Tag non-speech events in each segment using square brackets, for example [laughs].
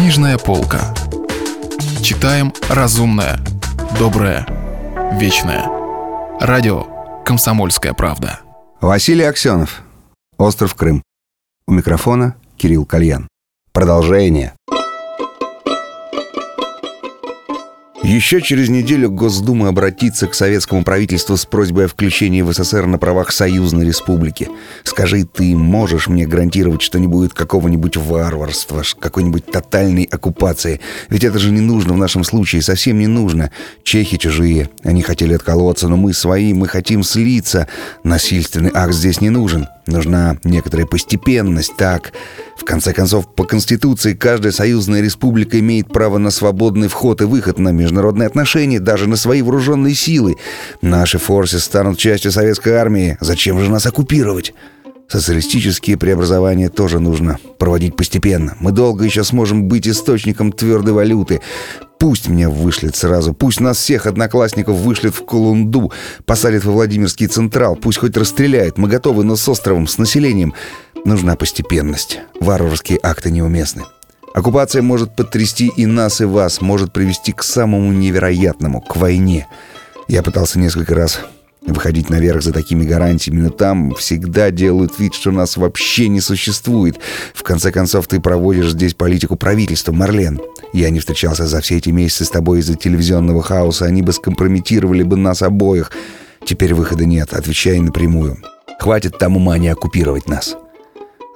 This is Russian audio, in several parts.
Книжная полка. Читаем разумное, доброе, вечное. Радио «Комсомольская правда». Василий Аксенов. Остров Крым. У микрофона Кирилл Кальян. Продолжение. Еще через неделю Госдума обратится к советскому правительству с просьбой о включении в СССР на правах союзной республики. Скажи, ты можешь мне гарантировать, что не будет какого-нибудь варварства, какой-нибудь тотальной оккупации? Ведь это же не нужно в нашем случае, совсем не нужно. Чехи чужие, они хотели отколоться, но мы свои, мы хотим слиться. Насильственный акт здесь не нужен. Нужна некоторая постепенность, так. В конце концов, по Конституции каждая союзная республика имеет право на свободный вход и выход на международные отношения, даже на свои вооруженные силы. Наши форсы станут частью советской армии. Зачем же нас оккупировать? Социалистические преобразования тоже нужно проводить постепенно. Мы долго еще сможем быть источником твердой валюты. Пусть меня вышлет сразу, пусть нас всех одноклассников вышлет в Колунду, посадят во Владимирский Централ, пусть хоть расстреляют. Мы готовы, но с островом, с населением. Нужна постепенность. Варварские акты неуместны. Оккупация может потрясти и нас, и вас, может привести к самому невероятному, к войне. Я пытался несколько раз выходить наверх за такими гарантиями, но там всегда делают вид, что нас вообще не существует. В конце концов, ты проводишь здесь политику правительства, Марлен. Я не встречался за все эти месяцы с тобой из-за телевизионного хаоса, они бы скомпрометировали бы нас обоих. Теперь выхода нет, отвечай напрямую. Хватит там ума не оккупировать нас.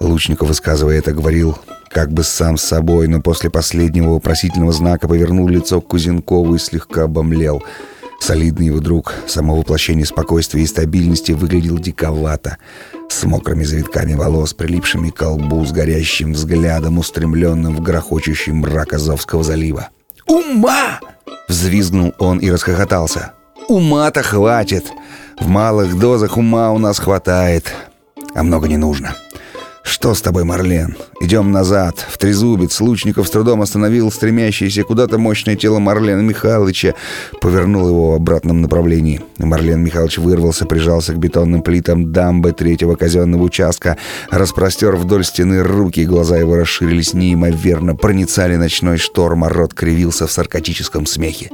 Лучников, высказывая это, говорил как бы сам с собой, но после последнего вопросительного знака повернул лицо к Кузенкову и слегка обомлел — Солидный его друг, само воплощение спокойствия и стабильности, выглядел диковато. С мокрыми завитками волос, прилипшими к колбу, с горящим взглядом, устремленным в грохочущий мрак Азовского залива. «Ума!» — взвизгнул он и расхохотался. «Ума-то хватит! В малых дозах ума у нас хватает, а много не нужно». «Что с тобой, Марлен? Идем назад. В трезубец Лучников с трудом остановил стремящееся куда-то мощное тело Марлена Михайловича, повернул его в обратном направлении. Марлен Михайлович вырвался, прижался к бетонным плитам дамбы третьего казенного участка, распростер вдоль стены руки, глаза его расширились неимоверно, проницали ночной шторм, а рот кривился в саркатическом смехе.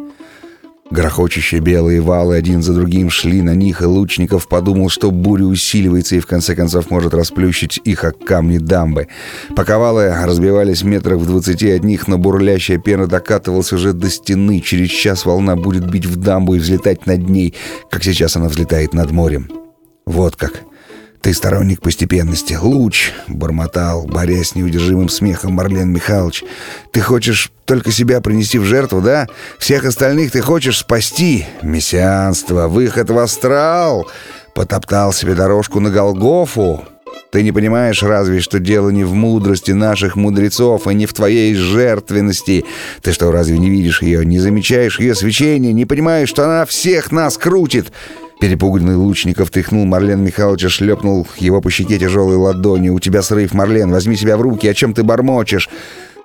Грохочущие белые валы один за другим шли на них, и Лучников подумал, что буря усиливается и в конце концов может расплющить их о камни дамбы. Пока валы разбивались метрах в двадцати от них, но бурлящая пена докатывалась уже до стены. Через час волна будет бить в дамбу и взлетать над ней, как сейчас она взлетает над морем. Вот как. «Ты сторонник постепенности. Луч!» — бормотал, борясь с неудержимым смехом Марлен Михайлович. «Ты хочешь только себя принести в жертву, да? Всех остальных ты хочешь спасти? Мессианство, выход в астрал!» Потоптал себе дорожку на Голгофу. Ты не понимаешь разве, что дело не в мудрости наших мудрецов и не в твоей жертвенности. Ты что, разве не видишь ее, не замечаешь ее свечения, не понимаешь, что она всех нас крутит?» Перепуганный Лучников тряхнул Марлен Михайловича, шлепнул его по щеке тяжелой ладонью. «У тебя срыв, Марлен, возьми себя в руки, о чем ты бормочешь?»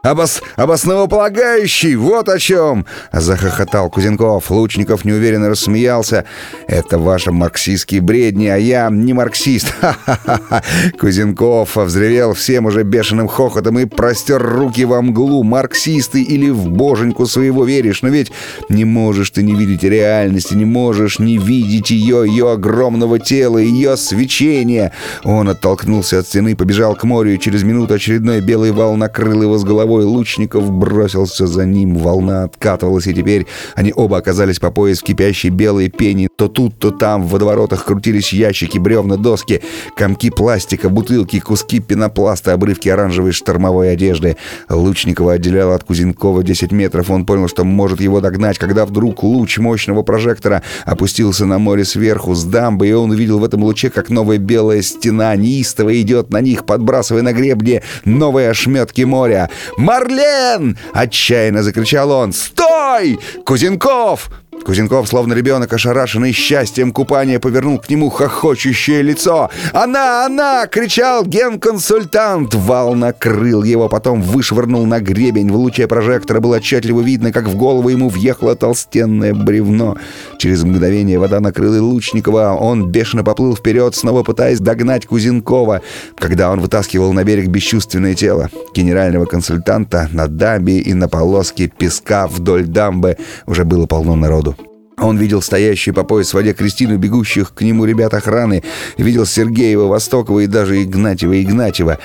Обос... «Обосновополагающий! Вот о чем!» — захохотал Кузенков. Лучников неуверенно рассмеялся. «Это ваши марксистские бредни, а я не марксист!» [laughs] Ха-ха-ха! Кузенков взревел всем уже бешеным хохотом и простер руки во мглу. «Марксисты или в боженьку своего веришь? Но ведь не можешь ты не видеть реальности, не можешь не видеть ее, ее огромного тела, ее свечения!» Он оттолкнулся от стены, побежал к морю, и через минуту очередной белый вал накрыл его с головой головой лучников бросился за ним. Волна откатывалась, и теперь они оба оказались по пояс в кипящей белой пене. То тут, то там в водоворотах крутились ящики, бревна, доски, комки пластика, бутылки, куски пенопласта, обрывки оранжевой штормовой одежды. Лучникова отделяла от Кузенкова 10 метров. Он понял, что может его догнать, когда вдруг луч мощного прожектора опустился на море сверху с дамбы, и он увидел в этом луче, как новая белая стена неистово идет на них, подбрасывая на гребне новые ошметки моря. «Марлен!» — отчаянно закричал он. «Стой! Кузенков!» Кузенков, словно ребенок, ошарашенный счастьем купания, повернул к нему хохочущее лицо. «Она! Она!» — кричал генконсультант. Вал накрыл его, потом вышвырнул на гребень. В луче прожектора было отчетливо видно, как в голову ему въехало толстенное бревно. Через мгновение вода накрыла Лучникова. Он бешено поплыл вперед, снова пытаясь догнать Кузенкова. Когда он вытаскивал на берег бесчувственное тело генерального консультанта, на дамбе и на полоске песка вдоль дамбы уже было полно народу. Он видел стоящую по пояс в воде Кристину, бегущих к нему ребят охраны, видел Сергеева, Востокова и даже Игнатьева Игнатьева.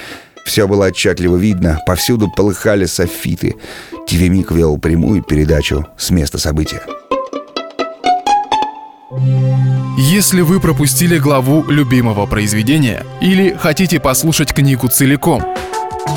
Все было отчетливо видно, повсюду полыхали софиты. ТВ-миг вел прямую передачу с места события. Если вы пропустили главу любимого произведения или хотите послушать книгу целиком,